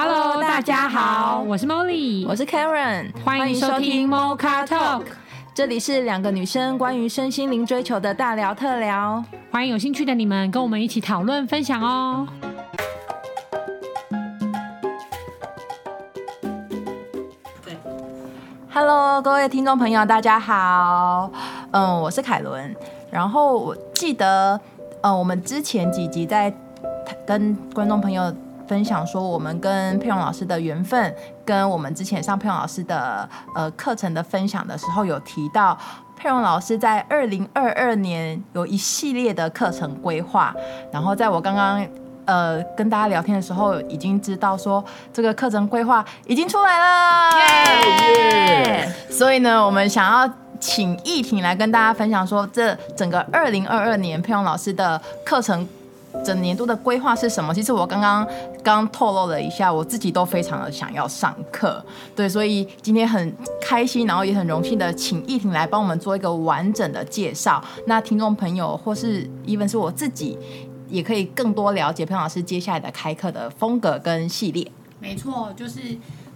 Hello，大家好，我是 Molly，我是 Karen，欢迎收听 Mocha Talk，这里是两个女生关于身心灵追求的大聊特聊，欢迎有兴趣的你们跟我们一起讨论分享哦。对，Hello，各位听众朋友，大家好，嗯，我是凯伦，然后我记得，嗯，我们之前几集在跟观众朋友。分享说我们跟佩蓉老师的缘分，跟我们之前上佩蓉老师的呃课程的分享的时候，有提到佩蓉老师在二零二二年有一系列的课程规划。然后在我刚刚呃跟大家聊天的时候，已经知道说这个课程规划已经出来了，耶！所以呢，我们想要请艺婷来跟大家分享说，这整个二零二二年佩蓉老师的课程。整年度的规划是什么？其实我刚刚刚透露了一下，我自己都非常的想要上课，对，所以今天很开心，然后也很荣幸的请羿婷来帮我们做一个完整的介绍。那听众朋友或是 even 是我自己，也可以更多了解潘老师接下来的开课的风格跟系列。没错，就是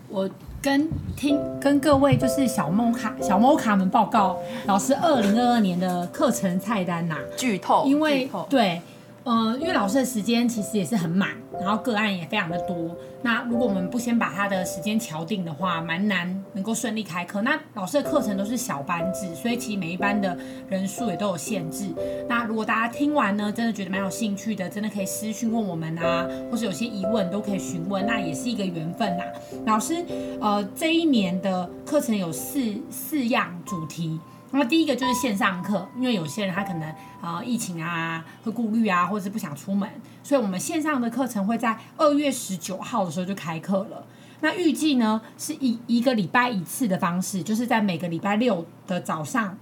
我跟听跟各位就是小摩卡小摩卡们报告，老师二零二二年的课程菜单呐、啊，剧透，因为对。呃，因为老师的时间其实也是很满，然后个案也非常的多。那如果我们不先把他的时间敲定的话，蛮难能够顺利开课。那老师的课程都是小班制，所以其实每一班的人数也都有限制。那如果大家听完呢，真的觉得蛮有兴趣的，真的可以私讯问我们啊，或是有些疑问都可以询问，那也是一个缘分啦。老师，呃，这一年的课程有四四样主题。那第一个就是线上课，因为有些人他可能啊、疫情啊会顾虑啊，或者是不想出门，所以我们线上的课程会在二月十九号的时候就开课了。那预计呢是以一个礼拜一次的方式，就是在每个礼拜六的早上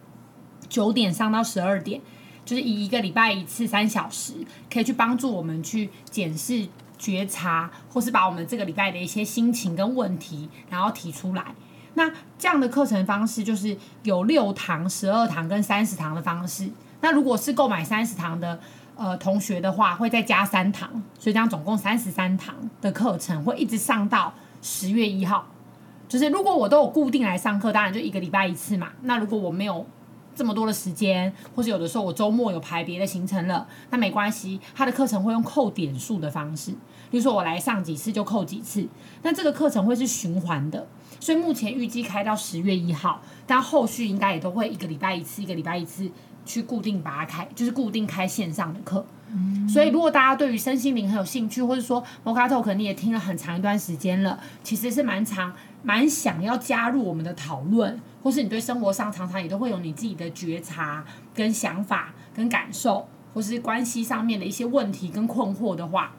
九点上到十二点，就是以一个礼拜一次三小时，可以去帮助我们去检视、觉察，或是把我们这个礼拜的一些心情跟问题，然后提出来。那这样的课程方式就是有六堂、十二堂跟三十堂的方式。那如果是购买三十堂的呃同学的话，会再加三堂，所以这样总共三十三堂的课程会一直上到十月一号。就是如果我都有固定来上课，当然就一个礼拜一次嘛。那如果我没有这么多的时间，或者有的时候我周末有排别的行程了，那没关系，他的课程会用扣点数的方式，比如说我来上几次就扣几次。那这个课程会是循环的。所以目前预计开到十月一号，但后续应该也都会一个礼拜一次，一个礼拜一次去固定把它开，就是固定开线上的课。嗯。所以如果大家对于身心灵很有兴趣，或者说 Talk 可能你也听了很长一段时间了，其实是蛮长，蛮想要加入我们的讨论，或是你对生活上常常也都会有你自己的觉察、跟想法、跟感受，或是关系上面的一些问题跟困惑的话，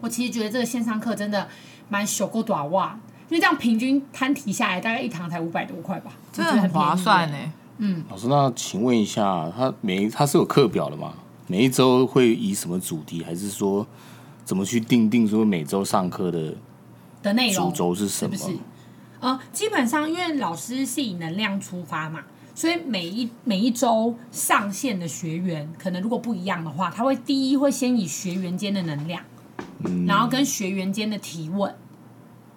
我其实觉得这个线上课真的蛮小够短哇。因为这样平均摊提下来，大概一堂才五百多块吧，真的很划算呢。嗯，老师，那请问一下，他每他是有课表的吗？每一周会以什么主题，还是说怎么去定定说每周上课的的内容？主轴是什么？是不是？呃，基本上因为老师是以能量出发嘛，所以每一每一周上线的学员，可能如果不一样的话，他会第一会先以学员间的能量，嗯，然后跟学员间的提问。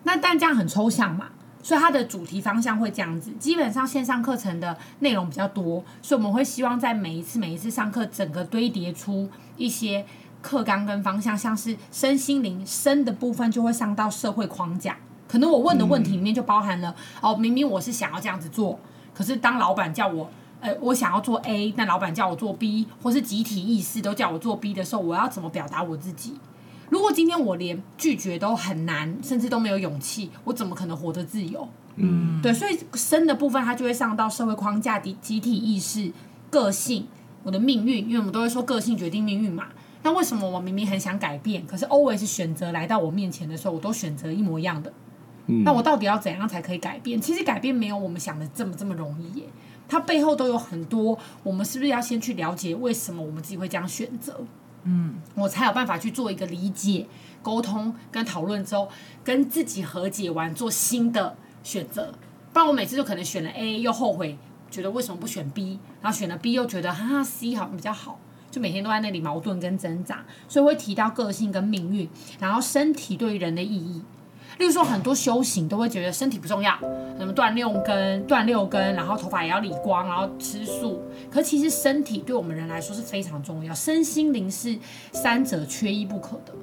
那但这样很抽象嘛，所以它的主题方向会这样子。基本上线上课程的内容比较多，所以我们会希望在每一次每一次上课，整个堆叠出一些课纲跟方向，像是身心灵身的部分就会上到社会框架。可能我问的问题里面就包含了、嗯、哦，明明我是想要这样子做，可是当老板叫我，呃，我想要做 A，但老板叫我做 B，或是集体意识都叫我做 B 的时候，我要怎么表达我自己？如果今天我连拒绝都很难，甚至都没有勇气，我怎么可能活得自由？嗯，对，所以生的部分它就会上到社会框架、集集体意识、个性、我的命运，因为我们都会说个性决定命运嘛。那为什么我明明很想改变，可是 always 选择来到我面前的时候，我都选择一模一样的？嗯，那我到底要怎样才可以改变？其实改变没有我们想的这么这么容易耶，它背后都有很多。我们是不是要先去了解为什么我们自己会这样选择？嗯，我才有办法去做一个理解、沟通跟讨论之后，跟自己和解完，做新的选择。不然我每次就可能选了 A 又后悔，觉得为什么不选 B，然后选了 B 又觉得哈哈 C 好像比较好，就每天都在那里矛盾跟挣扎。所以会提到个性跟命运，然后身体对于人的意义。例如说，很多修行都会觉得身体不重要，什么断六根、断六根，然后头发也要理光，然后吃素。可其实身体对我们人来说是非常重要，身心灵是三者缺一不可的。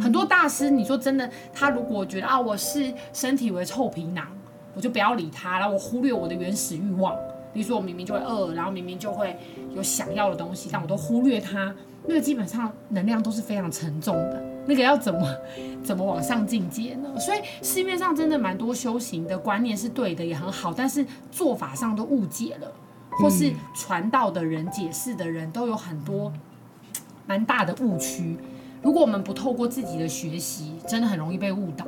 很多大师，你说真的，他如果觉得啊，我是身体为臭皮囊，我就不要理他，然后我忽略我的原始欲望。比如说，我明明就会饿，然后明明就会有想要的东西，但我都忽略它，那个基本上能量都是非常沉重的。那个要怎么 怎么往上进阶呢？所以市面上真的蛮多修行的观念是对的，也很好，但是做法上都误解了，或是传道的人、解释的人都有很多 蛮大的误区。如果我们不透过自己的学习，真的很容易被误导，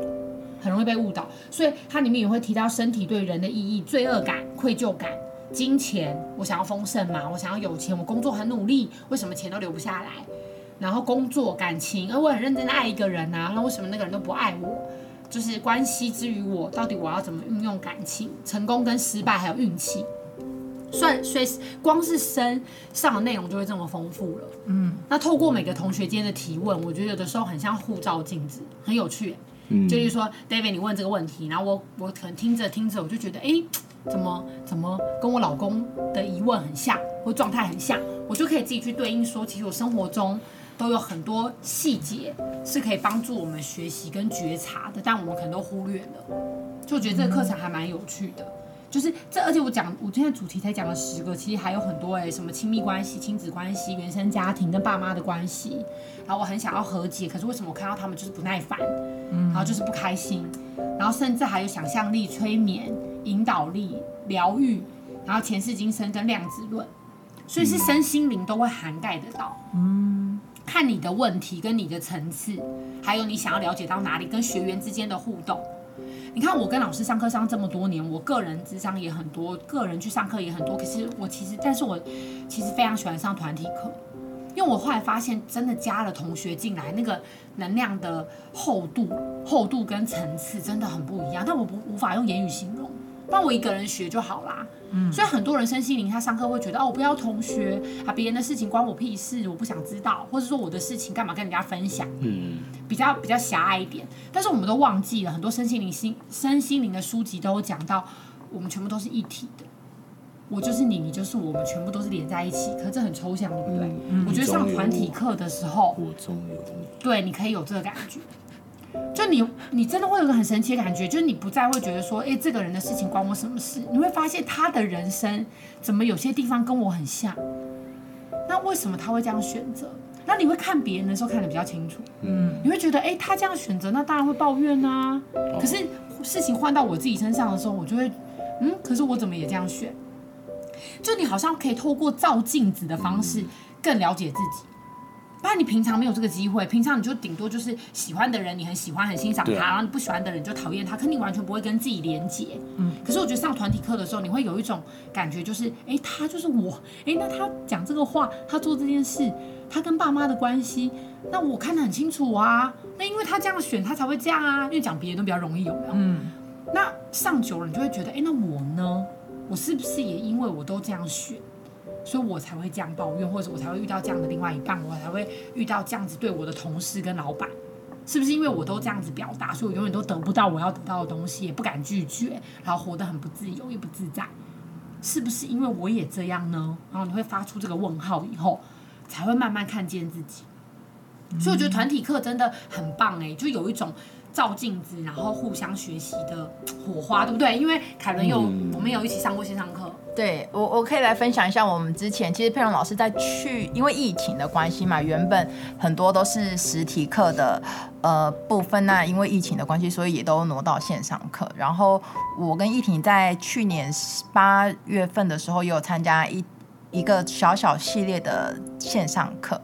很容易被误导。所以它里面也会提到身体对人的意义、罪恶感、愧疚感。金钱，我想要丰盛嘛，我想要有钱，我工作很努力，为什么钱都留不下来？然后工作、感情，而我很认真的爱一个人啊，那为什么那个人都不爱我？就是关系之于我，到底我要怎么运用感情？成功跟失败还有运气，算所以光是身上的内容就会这么丰富了。嗯，那透过每个同学间的提问，我觉得有的时候很像护照镜子，很有趣。嗯，就是说，David，你问这个问题，然后我我可能听着听着，我就觉得，哎。怎么怎么跟我老公的疑问很像，或状态很像，我就可以自己去对应说，其实我生活中都有很多细节是可以帮助我们学习跟觉察的，但我们可能都忽略了。就我觉得这个课程还蛮有趣的，就是这，而且我讲我现在主题才讲了十个，其实还有很多哎，什么亲密关系、亲子关系、原生家庭跟爸妈的关系，然后我很想要和解，可是为什么我看到他们就是不耐烦，然后就是不开心，然后甚至还有想象力、催眠。引导力、疗愈，然后前世今生跟量子论，所以是身心灵都会涵盖得到。嗯，看你的问题跟你的层次，还有你想要了解到哪里，跟学员之间的互动。你看我跟老师上课上这么多年，我个人智商也很多，个人去上课也很多。可是我其实，但是我其实非常喜欢上团体课，因为我后来发现，真的加了同学进来，那个能量的厚度、厚度跟层次真的很不一样。但我不无法用言语形容。帮我一个人学就好啦，嗯，所以很多人身心灵他上课会觉得哦，我不要同学啊，别人的事情关我屁事，我不想知道，或者说我的事情干嘛跟人家分享，嗯，比较比较狭隘一点。但是我们都忘记了，很多身心灵心身心灵的书籍都有讲到，我们全部都是一体的，我就是你，你就是我们，全部都是连在一起。可是这很抽象，对不对？嗯，我觉得上团体课的时候，我中有你，对，你可以有这个感觉。就你，你真的会有个很神奇的感觉，就是你不再会觉得说，哎，这个人的事情关我什么事？你会发现他的人生怎么有些地方跟我很像？那为什么他会这样选择？那你会看别人的时候看得比较清楚，嗯，你会觉得，哎，他这样选择，那当然会抱怨啊。可是事情换到我自己身上的时候，我就会，嗯，可是我怎么也这样选？就你好像可以透过照镜子的方式更了解自己。不然你平常没有这个机会，平常你就顶多就是喜欢的人，你很喜欢很欣赏他，然后你不喜欢的人你就讨厌他，可你完全不会跟自己连接。嗯。可是我觉得上团体课的时候，你会有一种感觉，就是哎，他就是我，哎，那他讲这个话，他做这件事，他跟爸妈的关系，那我看得很清楚啊。那因为他这样选，他才会这样啊。因为讲别人都比较容易，有没有？嗯。那上久了，你就会觉得，哎，那我呢？我是不是也因为我都这样选？所以我才会这样抱怨，或者我才会遇到这样的另外一半，我才会遇到这样子对我的同事跟老板，是不是因为我都这样子表达，所以我永远都得不到我要得到的东西，也不敢拒绝，然后活得很不自由，也不自在，是不是因为我也这样呢？然后你会发出这个问号以后，才会慢慢看见自己。所以我觉得团体课真的很棒哎，就有一种。照镜子，然后互相学习的火花，对不对？因为凯伦有，我们有一起上过线上课。对我，我可以来分享一下我们之前，其实佩蓉老师在去，因为疫情的关系嘛，原本很多都是实体课的呃部分，那因为疫情的关系，所以也都挪到线上课。然后我跟易婷在去年八月份的时候，也有参加一一个小小系列的线上课。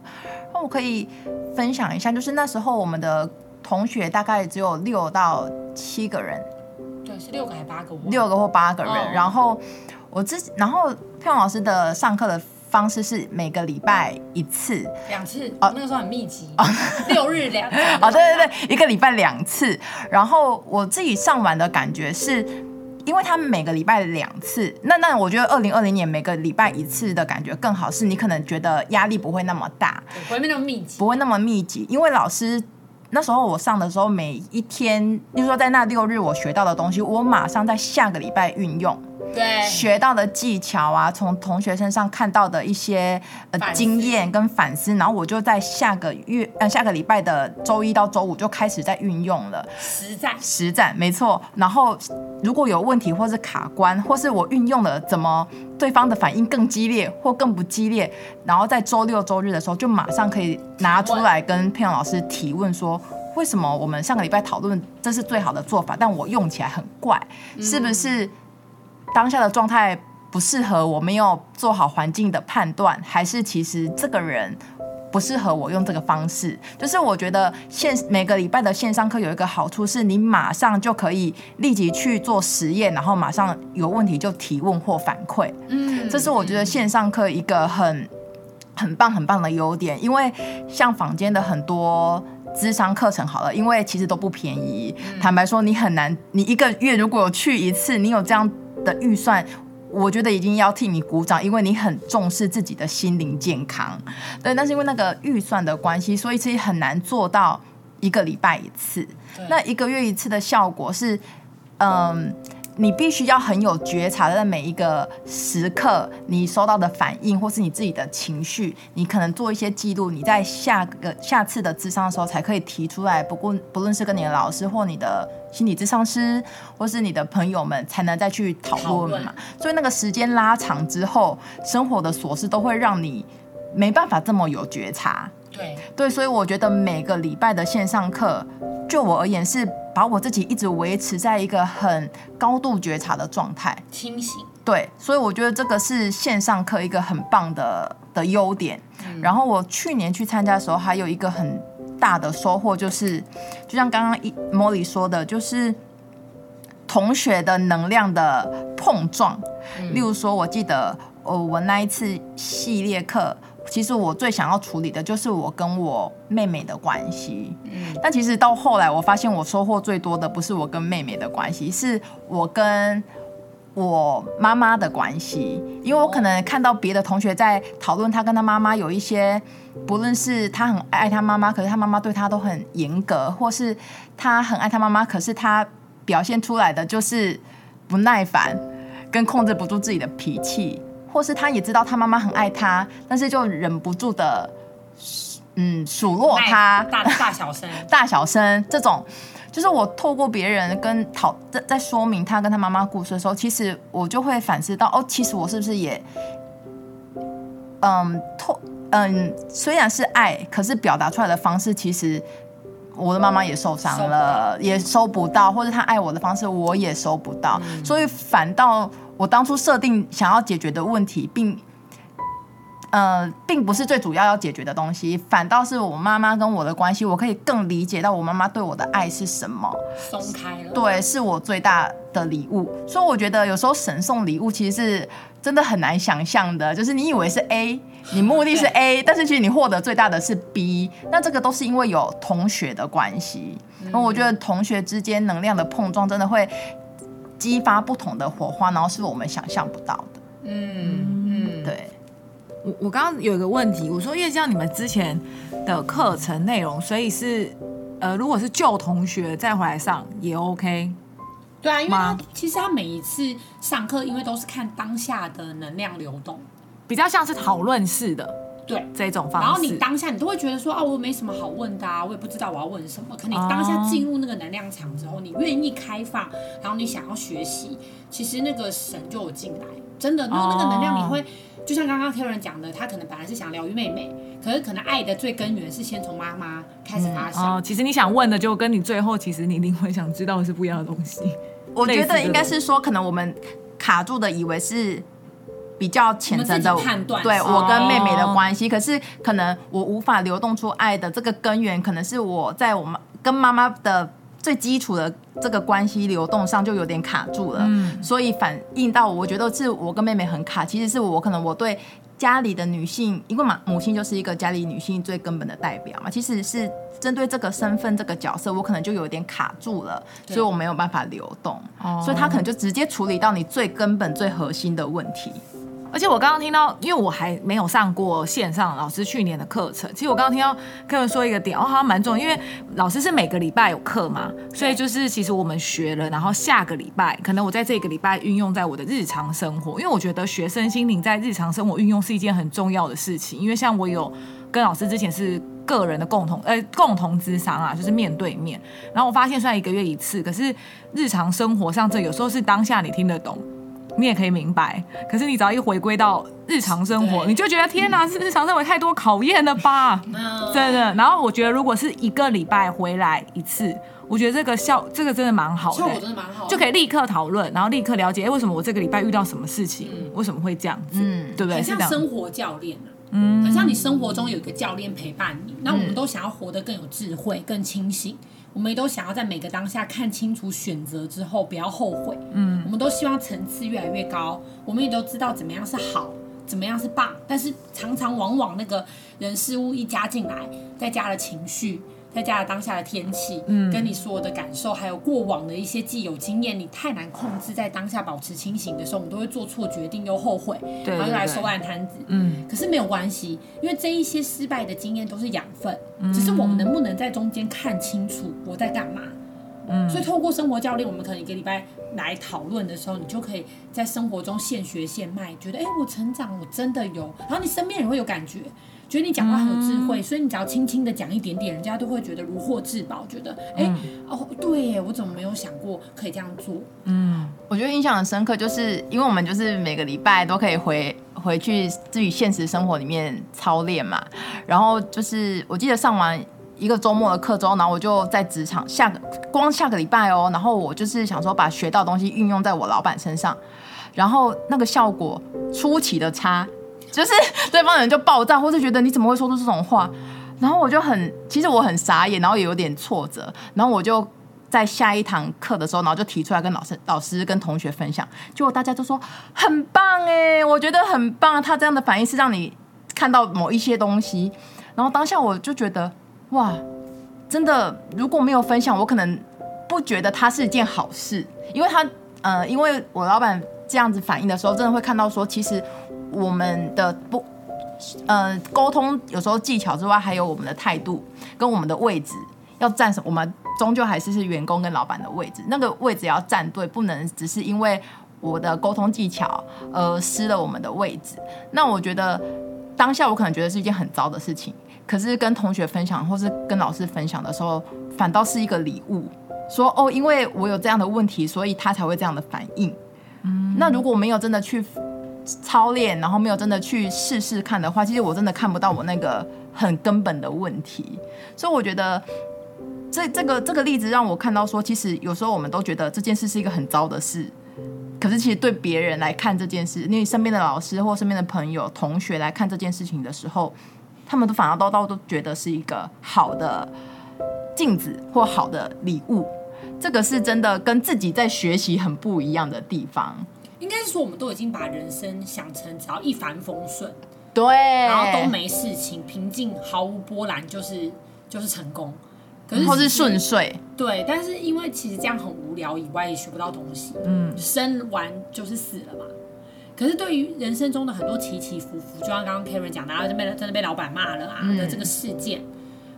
那我可以分享一下，就是那时候我们的。同学大概只有六到七个人，对，是六个还是八个？六个或八个人。哦、然后我之，然后佩蓉老师的上课的方式是每个礼拜一次，两次哦，那个时候很密集，哦、六日两次。哦，对对对，一个礼拜两次。然后我自己上完的感觉是，因为他们每个礼拜两次，那那我觉得二零二零年每个礼拜一次的感觉更好，是你可能觉得压力不会那么大，不会那么密集，不会那么密集，因为老师。那时候我上的时候，每一天，就是说在那六日我学到的东西，我马上在下个礼拜运用。对，学到的技巧啊，从同学身上看到的一些呃经验跟反思，然后我就在下个月呃下个礼拜的周一到周五就开始在运用了实战实战没错。然后如果有问题或是卡关，或是我运用了怎么对方的反应更激烈或更不激烈，然后在周六周日的时候就马上可以拿出来跟佩蓉老师提问说，为什么我们上个礼拜讨论这是最好的做法，但我用起来很怪，是不是？当下的状态不适合我，没有做好环境的判断，还是其实这个人不适合我用这个方式？就是我觉得线每个礼拜的线上课有一个好处，是你马上就可以立即去做实验，然后马上有问题就提问或反馈。嗯，这是我觉得线上课一个很很棒很棒的优点。因为像坊间的很多智商课程，好了，因为其实都不便宜。坦白说，你很难，你一个月如果有去一次，你有这样。的预算，我觉得已经要替你鼓掌，因为你很重视自己的心灵健康。对，但是因为那个预算的关系，所以其实很难做到一个礼拜一次。那一个月一次的效果是，嗯。你必须要很有觉察的，在每一个时刻，你收到的反应或是你自己的情绪，你可能做一些记录。你在下个下次的智商的时候，才可以提出来。不过，不论是跟你的老师或你的心理智商师，或是你的朋友们，才能再去讨论嘛。所以那个时间拉长之后，生活的琐事都会让你没办法这么有觉察。对对，所以我觉得每个礼拜的线上课，就我而言是把我自己一直维持在一个很高度觉察的状态，清醒。对，所以我觉得这个是线上课一个很棒的的优点。嗯。然后我去年去参加的时候，还有一个很大的收获，就是就像刚刚一莫莉说的，就是同学的能量的碰撞。嗯。例如说，我记得哦，我那一次系列课。其实我最想要处理的就是我跟我妹妹的关系，嗯，但其实到后来我发现我收获最多的不是我跟妹妹的关系，是我跟我妈妈的关系，因为我可能看到别的同学在讨论他跟他妈妈有一些，不论是他很爱他妈妈，可是他妈妈对他都很严格，或是他很爱他妈妈，可是他表现出来的就是不耐烦，跟控制不住自己的脾气。或是他也知道他妈妈很爱他，但是就忍不住的，嗯，数落他，大大小声，大小声这种，就是我透过别人跟讨在在说明他跟他妈妈故事的时候，其实我就会反思到，哦，其实我是不是也，嗯，透，嗯，虽然是爱，可是表达出来的方式，其实我的妈妈也受伤了，收也收不到，或者他爱我的方式，我也收不到，嗯、所以反倒。我当初设定想要解决的问题，并呃，并不是最主要要解决的东西，反倒是我妈妈跟我的关系，我可以更理解到我妈妈对我的爱是什么，松开了，对，是我最大的礼物。所以我觉得有时候神送礼物其实是真的很难想象的，就是你以为是 A，你目的是 A，但是其实你获得最大的是 B，那这个都是因为有同学的关系。那我觉得同学之间能量的碰撞真的会。激发不同的火花，然后是我们想象不到的。嗯嗯，对。我我刚刚有一个问题，我说因为像你们之前的课程内容，所以是呃，如果是旧同学再回来上也 OK。对啊，因为他其实他每一次上课，因为都是看当下的能量流动，比较像是讨论式的。对这种方式，然后你当下你都会觉得说啊，我没什么好问的啊，我也不知道我要问什么。可你当下进入那个能量场之后，你愿意开放，然后你想要学习，其实那个神就有进来，真的，那那个能量你会，就像刚刚 Karen 讲的，他可能本来是想疗愈妹妹，可是可能爱的最根源是先从妈妈开始发生。哦，其实你想问的就跟你最后其实你灵魂想知道的是不一样的东西。我觉得应该是说，可能我们卡住的以为是。比较浅层的判断，对我跟妹妹的关系，可是可能我无法流动出爱的这个根源，可能是我在我们跟妈妈的最基础的这个关系流动上就有点卡住了，嗯，所以反映到我觉得是我跟妹妹很卡，其实是我可能我对家里的女性，因为嘛母亲就是一个家里女性最根本的代表嘛，其实是针对这个身份这个角色，我可能就有点卡住了，所以我没有办法流动，所以他可能就直接处理到你最根本最核心的问题。而且我刚刚听到，因为我还没有上过线上老师去年的课程。其实我刚刚听到客人说一个点，哦，好像蛮重要，因为老师是每个礼拜有课嘛，所以就是其实我们学了，然后下个礼拜可能我在这个礼拜运用在我的日常生活，因为我觉得学生心灵在日常生活运用是一件很重要的事情。因为像我有跟老师之前是个人的共同呃共同咨商啊，就是面对面，然后我发现虽然一个月一次，可是日常生活上这有时候是当下你听得懂。你也可以明白，可是你只要一回归到日常生活，你就觉得天哪，是日常生活太多考验了吧？真的。然后我觉得，如果是一个礼拜回来一次，我觉得这个效，这个真的蛮好的，效果真的蛮好的，就可以立刻讨论，然后立刻了解，哎，为什么我这个礼拜遇到什么事情，嗯、为什么会这样子，嗯、对不对？很像生活教练啊，嗯，很像你生活中有一个教练陪伴你。那我们都想要活得更有智慧、更清醒。我们也都想要在每个当下看清楚选择之后不要后悔。嗯，我们都希望层次越来越高。我们也都知道怎么样是好，怎么样是棒。但是常常往往那个人事物一加进来，再加了情绪。再加上当下的天气，嗯，跟你所有的感受，还有过往的一些既有经验，你太难控制。在当下保持清醒的时候，我们都会做错决定又后悔，对对对，然后又来收烂摊子。嗯，可是没有关系，因为这一些失败的经验都是养分，嗯，只是我们能不能在中间看清楚我在干嘛。嗯，所以透过生活教练，我们可能一个礼拜来讨论的时候，你就可以在生活中现学现卖，觉得哎，我成长，我真的有，然后你身边人会有感觉。觉得你讲话很有智慧，嗯、所以你只要轻轻的讲一点点，人家都会觉得如获至宝，觉得哎、嗯、哦对耶，我怎么没有想过可以这样做？嗯，我觉得印象很深刻，就是因为我们就是每个礼拜都可以回回去自己现实生活里面操练嘛，然后就是我记得上完一个周末的课之后，然后我就在职场下个光下个礼拜哦，然后我就是想说把学到的东西运用在我老板身上，然后那个效果出奇的差。就是 对方人就爆炸，或是觉得你怎么会说出这种话，然后我就很，其实我很傻眼，然后也有点挫折，然后我就在下一堂课的时候，然后就提出来跟老师、老师跟同学分享，结果大家都说很棒哎，我觉得很棒，他这样的反应是让你看到某一些东西，然后当下我就觉得哇，真的如果没有分享，我可能不觉得他是一件好事，因为他呃，因为我老板这样子反应的时候，真的会看到说其实。我们的不，呃，沟通有时候技巧之外，还有我们的态度跟我们的位置要站什么？我们终究还是是员工跟老板的位置，那个位置要站对，不能只是因为我的沟通技巧而失了我们的位置。那我觉得当下我可能觉得是一件很糟的事情，可是跟同学分享或是跟老师分享的时候，反倒是一个礼物，说哦，因为我有这样的问题，所以他才会这样的反应。那如果没有真的去。操练，然后没有真的去试试看的话，其实我真的看不到我那个很根本的问题。所以我觉得这这个这个例子让我看到说，其实有时候我们都觉得这件事是一个很糟的事，可是其实对别人来看这件事，你身边的老师或身边的朋友、同学来看这件事情的时候，他们都反而都都都觉得是一个好的镜子或好的礼物。这个是真的跟自己在学习很不一样的地方。应该是说，我们都已经把人生想成只要一帆风顺，对，然后都没事情，平静毫无波澜，就是就是成功，可是，或是顺遂，对。但是因为其实这样很无聊，以外也学不到东西，嗯，生完就是死了嘛。可是对于人生中的很多起起伏伏，就像刚刚 Karen 讲的，然后被真的被老板骂了啊的这个事件，嗯，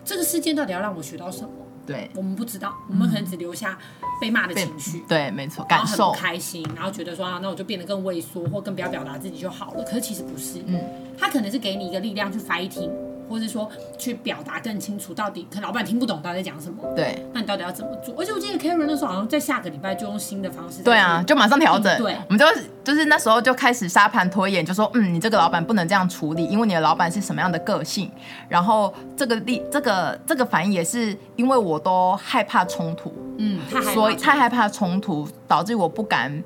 这个事件到底要让我学到什么？对，我们不知道，我们可能只留下被骂的情绪。对，没错，感受很不开心，然后觉得说啊，那我就变得更畏缩，或更不要表达自己就好了。可是其实不是，嗯，他可能是给你一个力量去 fighting。或是说去表达更清楚，到底可能老板听不懂到底在讲什么？对，那你到底要怎么做？而且我记得 Karen 那时候好像在下个礼拜就用新的方式。对啊，就马上调整。对，我们就就是那时候就开始沙盘推演，就说嗯，你这个老板不能这样处理，因为你的老板是什么样的个性。然后这个力，这个这个反应也是因为我都害怕冲突，嗯，所以太害怕冲突，导致我不敢。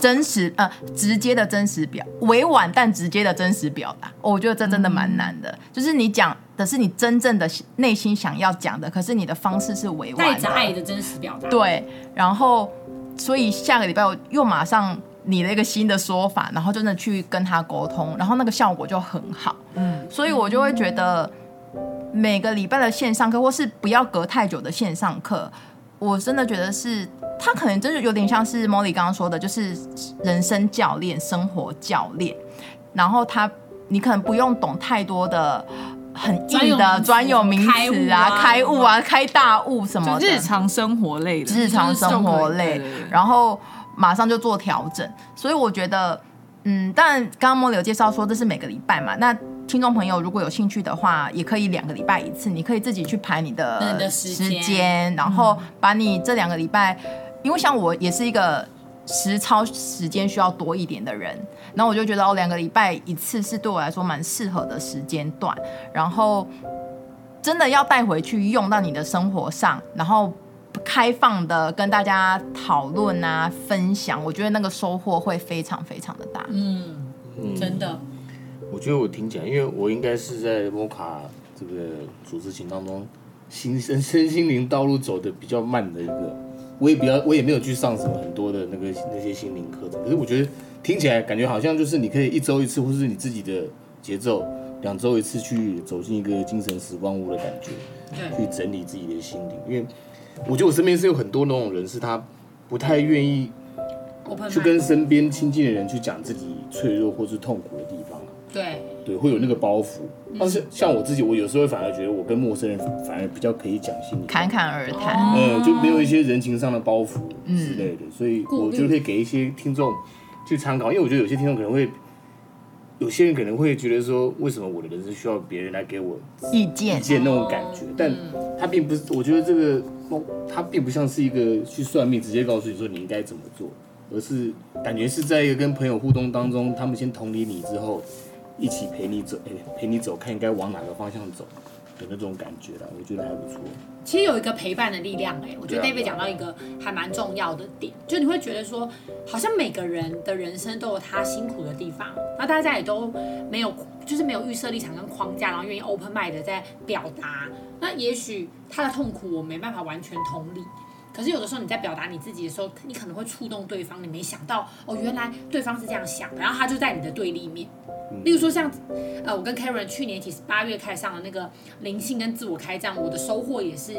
真实呃，直接的真实表，委婉但直接的真实表达，我觉得这真的蛮难的。嗯、就是你讲的是你真正的内心想要讲的，可是你的方式是委婉的，带着爱的真实表达。对，然后所以下个礼拜我又马上拟了一个新的说法，然后真的去跟他沟通，然后那个效果就很好。嗯，所以我就会觉得每个礼拜的线上课，或是不要隔太久的线上课，我真的觉得是。他可能就是有点像是 Molly 刚刚说的，就是人生教练、生活教练。然后他，你可能不用懂太多的很硬的专有名词啊，开悟啊，开大悟什么的，日常生活类的，日常生活类，然后马上就做调整。所以我觉得，嗯，当然刚刚 Molly 有介绍说这是每个礼拜嘛，那听众朋友如果有兴趣的话，也可以两个礼拜一次，你可以自己去排你的时间，然后把你这两个礼拜。因为像我也是一个实操时间需要多一点的人，然后我就觉得哦，两个礼拜一次是对我来说蛮适合的时间段。然后真的要带回去用到你的生活上，然后开放的跟大家讨论啊、分享，我觉得那个收获会非常非常的大。嗯，真的。我觉得我听起来，因为我应该是在摩卡这个组织群当中，心身身心灵道路走的比较慢的一个。我也比较，我也没有去上什么很多的那个那些心灵课程，可是我觉得听起来感觉好像就是你可以一周一次，或是你自己的节奏，两周一次去走进一个精神时光屋的感觉，去整理自己的心灵。因为我觉得我身边是有很多那种人，是他不太愿意去跟身边亲近的人去讲自己脆弱或是痛苦的地方。对。对，会有那个包袱。但是像我自己，我有时候反而觉得我跟陌生人反而比较可以讲心里，侃侃而谈，嗯，就没有一些人情上的包袱之类的。所以我觉得可以给一些听众去参考，因为我觉得有些听众可能会，有些人可能会觉得说，为什么我的人生需要别人来给我意见？意见那种感觉，但他并不是，我觉得这个，他并不像是一个去算命，直接告诉你说你应该怎么做，而是感觉是在一个跟朋友互动当中，他们先同理你之后。一起陪你走，陪你走，看应该往哪个方向走的那种感觉了，我觉得还不错。其实有一个陪伴的力量，哎，我觉得 David 讲到一个还蛮重要的点，就你会觉得说，好像每个人的人生都有他辛苦的地方，那大家也都没有，就是没有预设立场跟框架，然后愿意 open mind 的在表达。那也许他的痛苦我没办法完全同理。可是有的时候你在表达你自己的时候，你可能会触动对方，你没想到哦，原来对方是这样想的，然后他就在你的对立面。例如说像，呃，我跟 Karen 去年其实八月开始上的那个灵性跟自我开战，我的收获也是，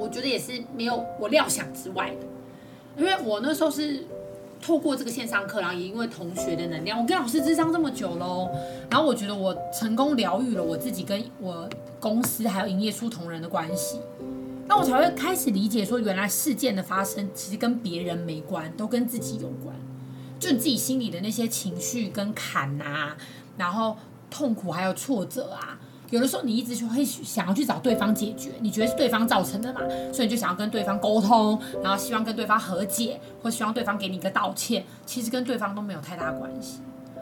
我觉得也是没有我料想之外的，因为我那时候是透过这个线上课，然后也因为同学的能量，我跟老师智商这么久喽，然后我觉得我成功疗愈了我自己跟我公司还有营业书同仁的关系。那我才会开始理解，说原来事件的发生其实跟别人没关，都跟自己有关。就你自己心里的那些情绪跟坎啊，然后痛苦还有挫折啊，有的时候你一直就会想要去找对方解决，你觉得是对方造成的嘛，所以你就想要跟对方沟通，然后希望跟对方和解，或希望对方给你一个道歉。其实跟对方都没有太大关系，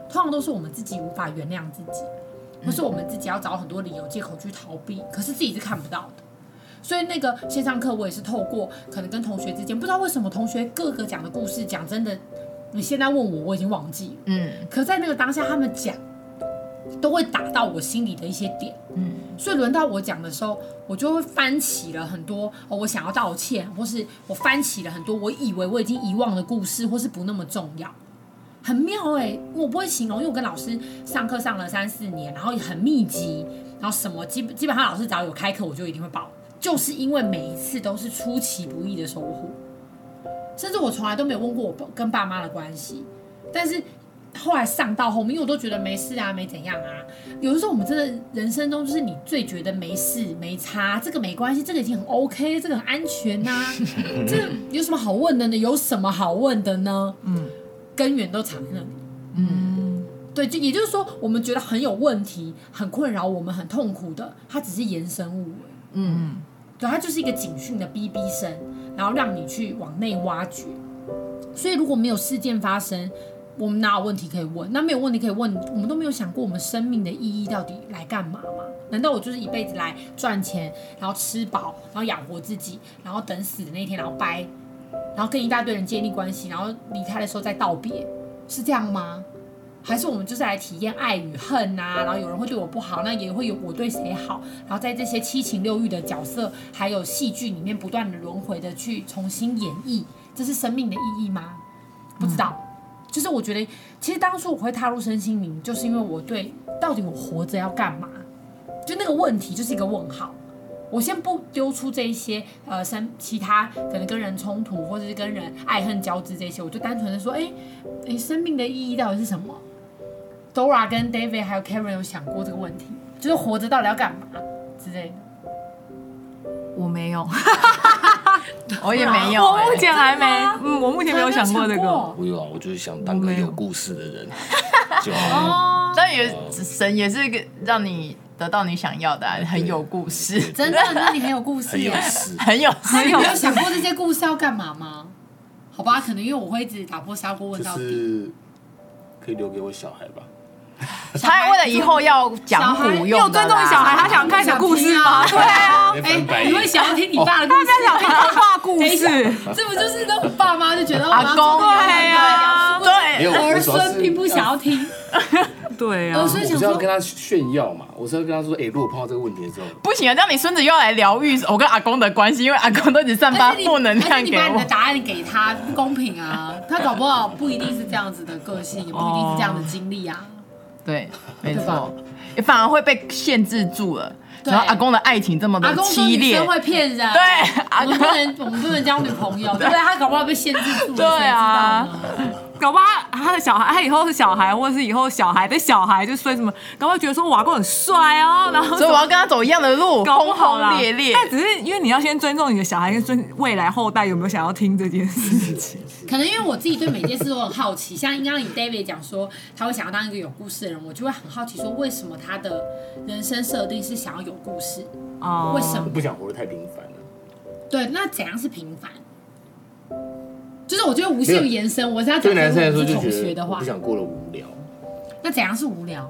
通常都是我们自己无法原谅自己，不是我们自己要找很多理由借口去逃避，可是自己是看不到的。所以那个线上课我也是透过可能跟同学之间，不知道为什么同学各个讲的故事讲真的，你现在问我我已经忘记了，嗯，可在那个当下他们讲都会打到我心里的一些点，嗯，所以轮到我讲的时候，我就会翻起了很多哦，我想要道歉，或是我翻起了很多我以为我已经遗忘的故事，或是不那么重要，很妙哎、欸，我不会形容，因为我跟老师上课上了三四年，然后也很密集，然后什么基基本上老师只要有开课，我就一定会报。就是因为每一次都是出其不意的收获，甚至我从来都没有问过我跟爸妈的关系，但是后来上到后面，因为我都觉得没事啊，没怎样啊。有的时候我们真的人生中，就是你最觉得没事没差，这个没关系，这个已经很 OK，这个很安全呐、啊，这有什么好问的呢？有什么好问的呢？嗯，根源都藏在那里。嗯，对，就也就是说，我们觉得很有问题、很困扰我们、很痛苦的，它只是延伸物。嗯，对，它就是一个警讯的哔哔声，然后让你去往内挖掘。所以如果没有事件发生，我们哪有问题可以问？那没有问题可以问，我们都没有想过我们生命的意义到底来干嘛吗？难道我就是一辈子来赚钱，然后吃饱，然后养活自己，然后等死的那一天，然后掰，然后跟一大堆人建立关系，然后离开的时候再道别，是这样吗？还是我们就是来体验爱与恨呐、啊，然后有人会对我不好，那也会有我对谁好，然后在这些七情六欲的角色还有戏剧里面不断的轮回的去重新演绎，这是生命的意义吗？不知道，嗯、就是我觉得其实当初我会踏入身心灵，就是因为我对到底我活着要干嘛，就那个问题就是一个问号。我先不丢出这一些呃生其他可能跟人冲突或者是跟人爱恨交织这些，我就单纯的说，哎、欸，你、欸、生命的意义到底是什么？Dora 跟 David 还有 Karen 有想过这个问题，就是活着到底要干嘛之类的。我没有，我也没有、欸，我目前还没，嗯，我目前没有想过这个。我有啊，我就是想当个有故事的人，就哦，但也神也是一个让你。得到你想要的，很有故事，真的，那你很有故事，很有事，很有事。你有没有想过这些故事要干嘛吗？好吧，可能因为我会一直打破砂锅问到底，就是可以留给我小孩吧。他为了以后要讲古用，你有尊重小孩，他想看小故事吗？对啊，哎，你会想要听你爸的故事，他想听童话故事，这不就是那种爸妈就觉得阿公对呀，对，儿孙并不想要听。对啊，我是要跟他炫耀嘛，我是要跟他说，哎，如果碰到这个问题的时候，不行啊，这样你孙子又要来疗愈我跟阿公的关系，因为阿公都只散发负能量给我。你把你的答案给他，不公平啊！他搞不好不一定是这样子的个性，也不一定是这样的经历啊。对，没错，也反而会被限制住了。然后阿公的爱情这么的凄烈，会骗人。对，我们不能，我们不能交女朋友，对不对？他搞不好被限制住了，对啊。搞不好他的小孩，他以后是小孩，或者是以后小孩的小孩，就说什么，搞不好觉得说我阿公很帅哦，然后所以我要跟他走一样的路，轰轰烈烈。但只是因为你要先尊重你的小孩，跟尊未来后代有没有想要听这件事情。可能因为我自己对每件事都很好奇，像刚刚你 David 讲说他会想要当一个有故事的人，我就会很好奇说为什么他的人生设定是想要有故事？哦，为什么不想活得太平凡了？对，那怎样是平凡？就是我觉得无限延伸，我是要讲，对男生来说就觉得我不想过得无聊。那怎样是无聊？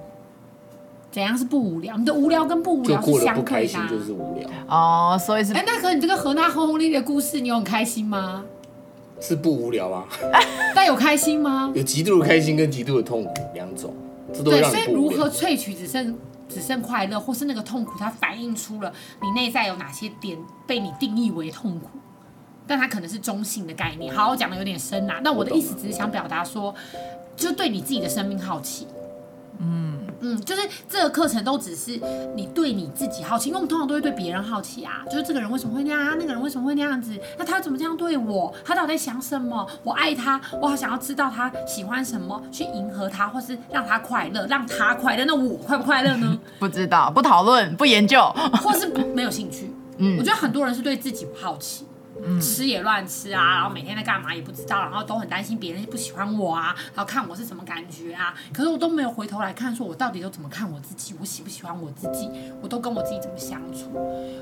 怎样是不无聊？你的无聊跟不无聊是相对的，就是无聊哦。所以是哎，那可你这个和那轰轰烈烈的故事，你有很开心吗？是不无聊啊？但有开心吗？有极度的开心跟极度的痛苦两种，这都会让你不无聊。对，所以如何萃取只剩只剩快乐，或是那个痛苦，它反映出了你内在有哪些点被你定义为痛苦？但它可能是中性的概念，好，我讲的有点深呐、啊。那我的意思只是想表达说，就对你自己的生命好奇，嗯嗯，就是这个课程都只是你对你自己好奇，因为我们通常都会对别人好奇啊，就是这个人为什么会那样啊，那个人为什么会那样子，那他怎么这样对我，他到底在想什么？我爱他，我好想要知道他喜欢什么，去迎合他，或是让他快乐，让他快乐，那我快不快乐呢？不知道，不讨论，不研究，或是不没有兴趣。嗯，我觉得很多人是对自己不好奇。吃也乱吃啊，然后每天在干嘛也不知道，然后都很担心别人不喜欢我啊，然后看我是什么感觉啊，可是我都没有回头来看，说我到底都怎么看我自己，我喜不喜欢我自己，我都跟我自己怎么相处。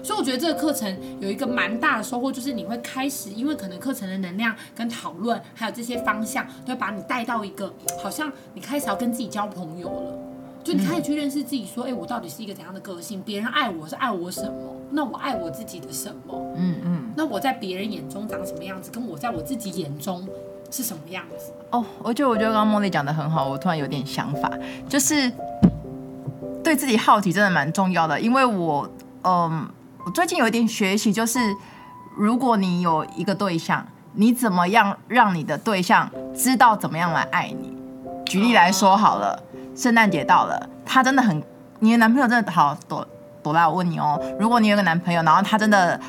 所以我觉得这个课程有一个蛮大的收获，就是你会开始，因为可能课程的能量跟讨论，还有这些方向，都会把你带到一个好像你开始要跟自己交朋友了，就你开始去认识自己，说，哎，我到底是一个怎样的个性？别人爱我是爱我什么？那我爱我自己的什么？嗯嗯。那我在别人眼中长什么样子，跟我在我自己眼中是什么样子？哦，而且我觉得刚刚茉莉讲的很好，我突然有点想法，就是对自己好奇真的蛮重要的。因为我，嗯，我最近有一点学习，就是如果你有一个对象，你怎么样让你的对象知道怎么样来爱你？举例来说好了，圣诞节到了，他真的很，你的男朋友真的好朵朵拉，我问你哦，如果你有个男朋友，然后他真的。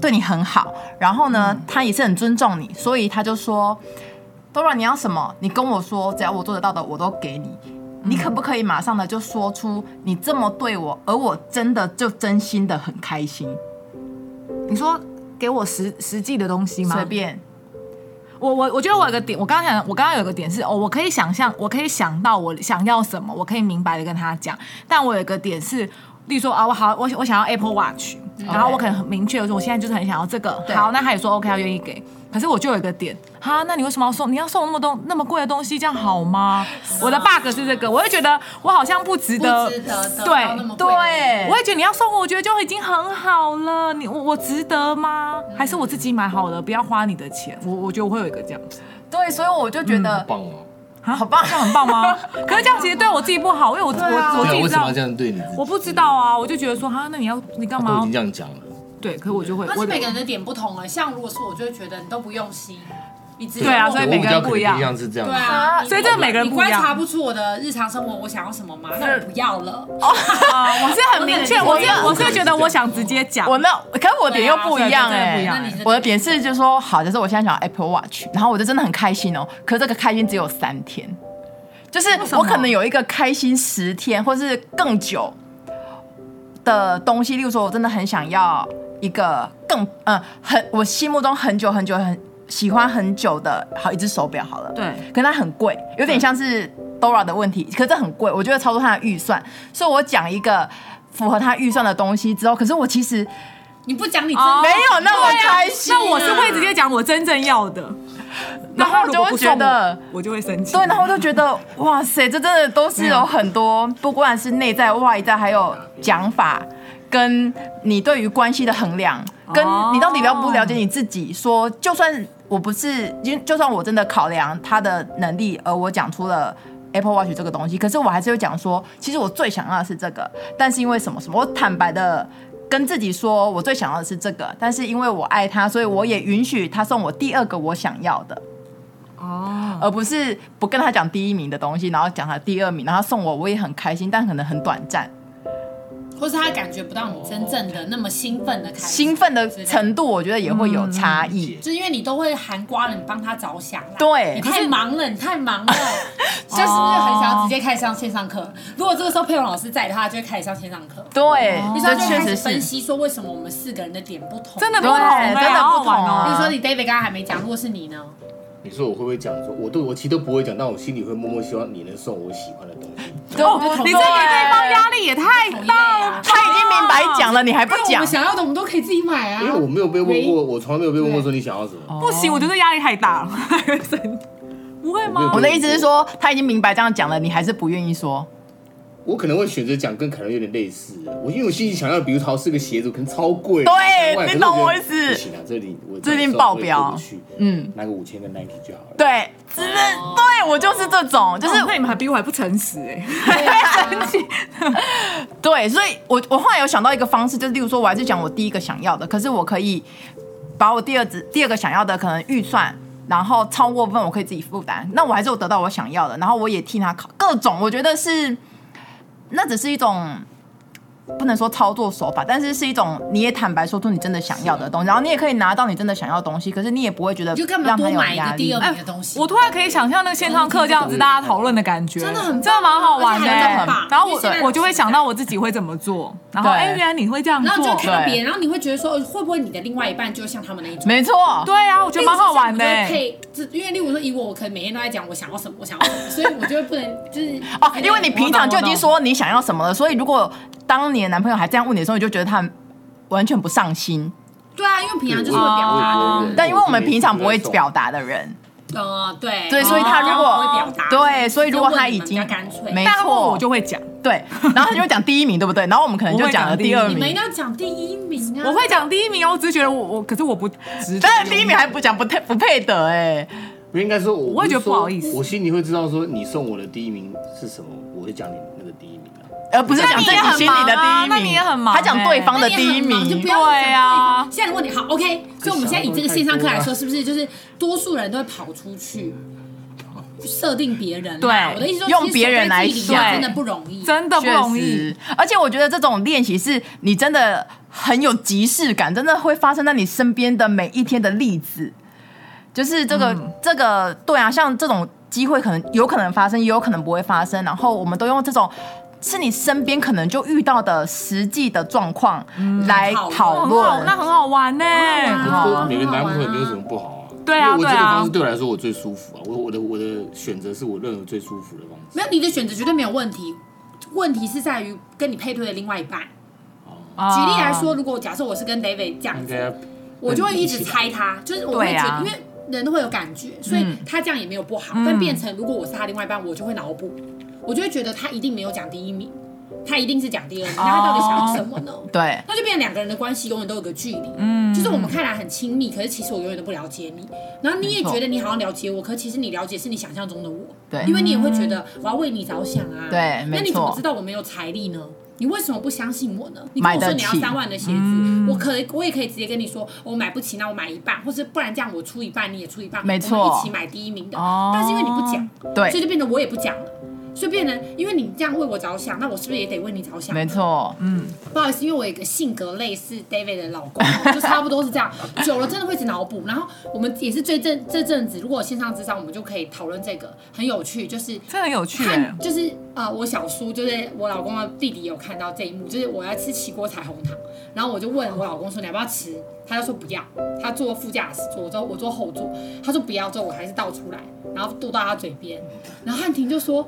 对你很好，然后呢，他也是很尊重你，所以他就说：“Dora，你要什么？你跟我说，只要我做得到的，我都给你。你可不可以马上的就说出你这么对我，而我真的就真心的很开心？你说给我实实际的东西吗？随便。我我我觉得我有个点，我刚刚想，我刚刚有个点是，哦，我可以想象，我可以想到我想要什么，我可以明白的跟他讲。但我有个点是，例如说啊，我好，我我想要 Apple Watch。”然后我可能很明确的说，我现在就是很想要这个。好，那他也说 OK，他愿意给。可是我就有一个点，哈，那你为什么要送？你要送那么多那么贵的东西，这样好吗？我的 bug 是这个，我会觉得我好像不值得。值得得对对，我会觉得你要送我，我觉得就已经很好了。你我我值得吗？还是我自己买好了，不要花你的钱？我我觉得我会有一个这样子。对，所以我就觉得。棒哦。啊，好棒，这样很棒吗？可是这样其实对我自己不好，因为我、啊、我我自己知道。为什么这样对你？我不知道啊，我就觉得说，哈，那你要你干嘛？我已经这样讲了。对，可是我就会。但是每个人的点不同啊，像如果是我，就会觉得你都不用心。你直对啊所以每个人不一样我比较可能偏向是这样。对啊，所以这个每个人你不一样观察不出我的日常生活我想要什么吗？那我不要了。啊，我是很明确，我是我是觉得我想直接讲，我没有，可是我的点又不一样哎、对啊那你是我的点是就是说，好，就是我现在想要 Apple Watch，然后我就真的很开心哦。可是这个开心只有三天，就是什么我可能有一个开心十天，或是更久的东西。例如说，我真的很想要一个更嗯很我心目中很久很久很喜欢很久的好一只手表好了，对，可是它很贵，有点像是 Dora 的问题，可是这很贵，我觉得超出他的预算，所以我讲一个符合他预算的东西之后，可是我其实你不讲你真哦。没有那么开心、那我是会直接讲我真正要的，然后我就会觉得，我就会生气。对，然后我就觉得，哇塞，这真的都是有很多，不管是内在外在，还有讲法，跟你对于关系的衡量，跟你到底了不了解你自己。说，就算我不是，因就算我真的考量他的能力，而我讲出了 Apple Watch 这个东西，可是我还是会讲说，其实我最想要的是这个，但是因为什么什么，我坦白的。跟自己说，我最想要的是这个，但是因为我爱他，所以我也允许他送我第二个我想要的。哦，而不是不跟他讲第一名的东西，然后讲他第二名，然后送我，我也很开心，但可能很短暂。或是他感觉不到你真正的那么兴奋的开心兴奋的程度，我觉得也会有差异。就是因为你都会含瓜了，你帮他着想啦。对你太忙了，你太忙了，就是很想要直接开始上线上课。如果这个时候佩蓉老师在的话，就会开始上线上课。对，你这说就开始确实是。分析说为什么我们四个人的点不同。真的不同，对真的不同玩哦比如说你 David 刚刚还没讲，如果是你呢？你说我会不会讲？说我都我其实都不会讲，但我心里会默默希望你能送我喜欢的东西。你这给对方压力也太大了。他已经明白讲了，你还不我们讲？想要的我们都可以自己买啊。因为我没有被问过，我从来没有被问过说你想要什么。不行，我觉得压力太大了，不会吗？我的意思是说，他已经明白这样讲了，你还是不愿意说。我可能会选择讲跟凯伦有点类似的，我因为我心里想要，比如说是个鞋子，可能超贵，对你懂我意思觉得不行啊，这里我这里爆表嗯，拿个五千的 Nike 就好了。对，只是对我就是这种，就是就是那你们还比我还不诚实哎。对，所以我我后来有想到一个方式，就是例如说，我还是讲我第一个想要的，可是我可以把我第二只第二个想要的可能预算，然后超过分我可以自己负担，那我还是有得到我想要的，然后我也替他考各种，我觉得是那只是一种。不能说操作手法，但是是一种你也坦白说出你真的想要的东西，然后你也可以拿到你真的想要的东西，可是你也不会觉得就干嘛让他有多买一压力个第二。名的东西？我突然可以想象那个线上课这样子大家讨论的感觉，真的很真的蛮好玩的。然后我我就会想到我自己会怎么做，然后对哎，原来你会这样然后就看到别人，然后你会觉得说，呃会不会你的另外一半就像他们那一种？没错，对啊，我觉得蛮好玩的例因为例如说以我，我可能每天都在讲我想要什么，我想要什么，所以我就会不能就是哦，因为你平常就已经说你想要什么了，所以如果当你的男朋友还这样问你的时候，你就觉得他完全不上心。对啊，因为平常就是会表达的人，但因为我们平常不会表达的人，呃，对对，所以他如果会表达，对，所以如果他已经没错，我就会讲，对，然后他就会讲第一名，对不对？然后我们可能就讲了第二名你们一定，要讲第一名啊！我会讲第一名哦，我只是觉得我我，可是我不值得。但是第一名还不讲，不太不配得哎。不应该说我，我会觉得不好意思我心里会知道说你送我的第一名是什么，我会讲你而不是讲自己心里的第一名，那你也很忙啊他讲对方的第一名对啊现在的问题好，OK，所以我们现在以这个线上课来说，是不是就是多数人都会跑出去设定别人啊？对我的意思说，用别人来其实守在自己里面说真的不容易。真的不容易。而且我觉得这种练习是你真的很有即视感，真的会发生在你身边的每一天的例子。就是这个、嗯这个，对啊，像这种机会可能有可能发生，也有可能不会发生。然后我们都用这种是你身边可能就遇到的实际的状况来讨论。那很好玩呢。很好玩说每个男朋友没有什么不好啊。对啊我这个方式对我来说我最舒服啊，我我的我的选择是我认为最舒服的方式。没有你的选择绝对没有问题，问题是在于跟你配对的另外一半。举举例来说，如果假设我是跟 David 这样子，应该我就会一直猜他，就是我会觉得，啊因为人都会有感觉，所以他这样也没有不好。但变成如果我是他另外一半，我就会脑补，我就会觉得他一定没有讲第一名，他一定是讲第二名，那他到底想要什么呢？对，那就变成两个人的关系永远都有个距离，嗯，就是我们看来很亲密，可是其实我永远都不了解你，然后你也觉得你好像了解我，可其实你了解是你想象中的我，对。因为你也会觉得我要为你着想啊，对那你怎么知道我没有财力呢？你为什么不相信我呢？你跟我说你要三万的鞋子，嗯、我可以，我也可以直接跟你说，我买不起，那我买一半，或是不然这样我出一半，你也出一半，没错，我们一起买第一名的。哦、但是因为你不讲，对，所以就变得我也不讲了。就变成，因为你这样为我着想，那我是不是也得为你着想？没错，嗯，不好意思，因为我有一个性格类似 David 的老公，就差不多是这样，久了真的会一直脑补。然后我们也是最近这阵子，如果线上智商，我们就可以讨论这个，很有趣，就是这很有趣，就是啊、呃，我小叔就是我老公的弟弟有看到这一幕，就是我要吃起锅彩虹糖，然后我就问我老公说，你要不要吃，他就说不要，他坐副驾驶座，我坐我坐后座，他说不要，之后我还是倒出来，然后渡到他嘴边，然后汉庭就说。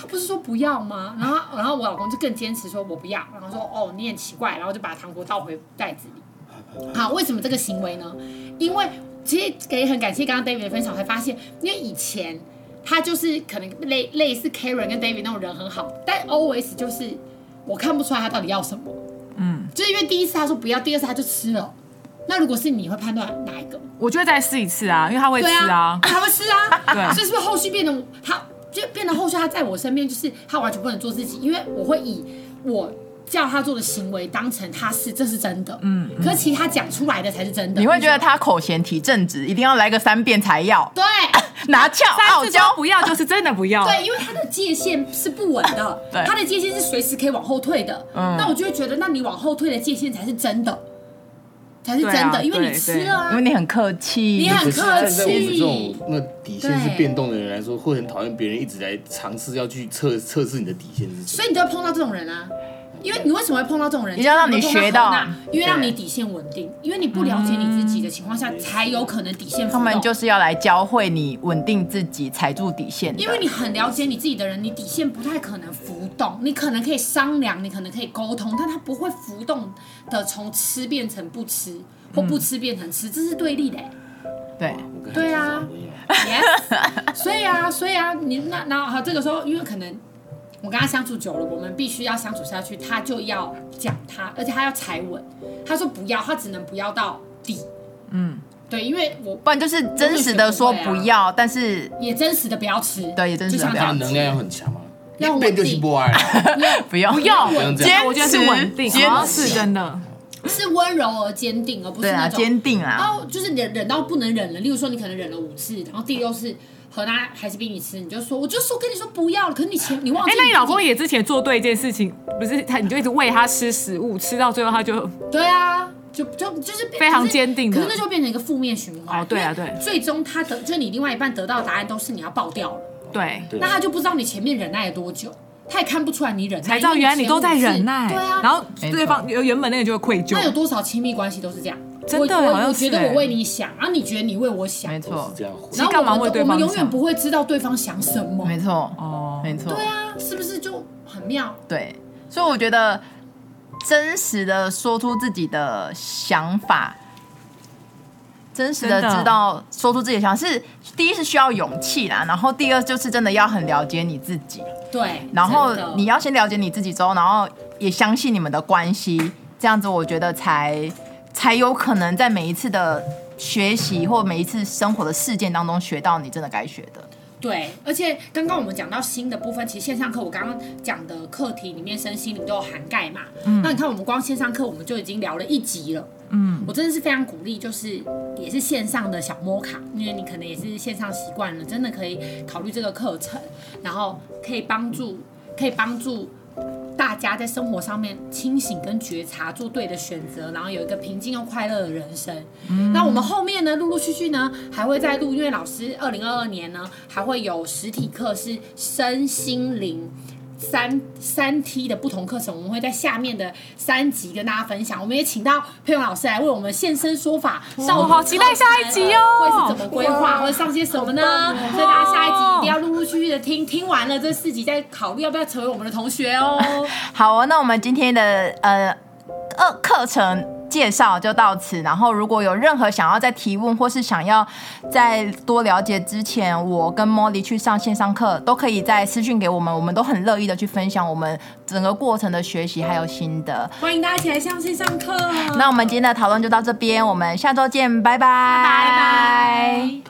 他不是说不要吗？然后，然后我老公就更坚持说，我不要。然后说，哦，你很奇怪。然后就把糖果倒回袋子里。好，为什么这个行为呢？因为其实也很感谢刚刚 David 的分享，才发现，因为以前他就是可能类类似 Karen 跟 David 那种人很好，但 always 就是我看不出来他到底要什么。嗯，就是因为第一次他说不要，第二次他就吃了。那如果是你会判断哪一个？我就会再试一次啊，因为他会吃啊，啊他会吃啊。对，所以是不是后续变得他？就变得后续他在我身边，就是他完全不能做自己，因为我会以我叫他做的行为当成他是，这是真的。嗯，可是其实他讲出来的才是真的。你会觉得他口嫌体正直，一定要来个三遍才要。对，拿翘傲娇不要就是真的不要。对，因为他的界限是不稳的，对，他的界限是随时可以往后退的。嗯，那我就会觉得，那你往后退的界限才是真的。才是真的，啊、因为你吃了啊，因为你很客气，你很客气。在我们这种那底线是变动的人来说，会很讨厌别人一直来尝试要去测测试你的底线是什么。所以你就要碰到这种人啊，因为你为什么会碰到这种人？你要让你学到，因为让你底线稳定，因为你不了解你自己的情况下，才有可能底线。他们就是要来教会你稳定自己，踩住底线。因为你很了解你自己的人，你底线不太可能浮动。你可能可以商量，你可能可以沟通，但他不会浮动的从吃变成不吃。或不吃变成吃，这是对立的。对，对啊，yes，所以啊，所以啊，你那那好，这个时候，因为可能我跟他相处久了，我们必须要相处下去，他就要讲他，而且他要踩稳。他说不要，他只能不要到底。嗯，对，因为我不然就是真实的说不要，但是也真实的不要吃。对，也真实的 不要。能量要很强嘛，要稳定。不爱，不要不要，坚持，我觉得是稳定，坚持真的。是温柔而坚定，而不是那种坚定啊。然后就是忍忍到不能忍了，例如说你可能忍了五次，然后第六次和他还是逼你吃，你就说，我就说跟你说不要了，可是你前你忘记。哎，那你老公也之前做对一件事情，不是他，你就一直喂他吃食物，吃到最后他就对啊，就就就是非常坚定的，可是那就变成一个负面循环。哦，对啊，对，最终他得就是你另外一半得到的答案都是你要爆掉了。对，那他就不知道你前面忍耐了多久。他也看不出来你忍耐，才知道原来你都在忍耐。对啊，然后对方原本那个就会愧疚。那有多少亲密关系都是这样？真的，我我觉得我为你想，然后你觉得你为我想，没错，然后我们我们永远不会知道对方想什么。没错，哦，没错。对啊，是不是就很妙？对，所以我觉得真实的说出自己的想法。真实的知道说出自己的想法是第一是需要勇气啦，然后第二就是真的要很了解你自己。对，然后你要先了解你自己之后，然后也相信你们的关系，这样子我觉得才才有可能在每一次的学习或每一次生活的事件当中学到你真的该学的。对，而且刚刚我们讲到新的部分，其实线上课我刚刚讲的课题里面身心灵都有涵盖嘛。嗯，那你看我们光线上课我们就已经聊了一集了。嗯，我真的是非常鼓励，就是也是线上的小摩卡，因为你可能也是线上习惯了，真的可以考虑这个课程，然后可以帮助，可以帮助大家在生活上面清醒跟觉察，做对的选择，然后有一个平静又快乐的人生。嗯，那我们后面呢，陆陆续续呢还会再录，因为老师二零二二年呢还会有实体课是身心灵。三三 T 的不同课程，我们会在下面的三集跟大家分享。我们也请到佩蓉老师来为我们现身说法，上好期待下一集哦，会是怎么规划，会上些什么呢？所以大家下一集一定要陆陆续续的听，听完了这四集再考虑要不要成为我们的同学哦。好哦，那我们今天的呃二课程。介绍就到此，然后如果有任何想要再提问，或是想要再多了解之前我跟 Molly 去上线上课，都可以再私讯给我们，我们都很乐意的去分享我们整个过程的学习还有心得。欢迎大家一起来上线上课。那我们今天的讨论就到这边，我们下周见，拜拜。拜拜。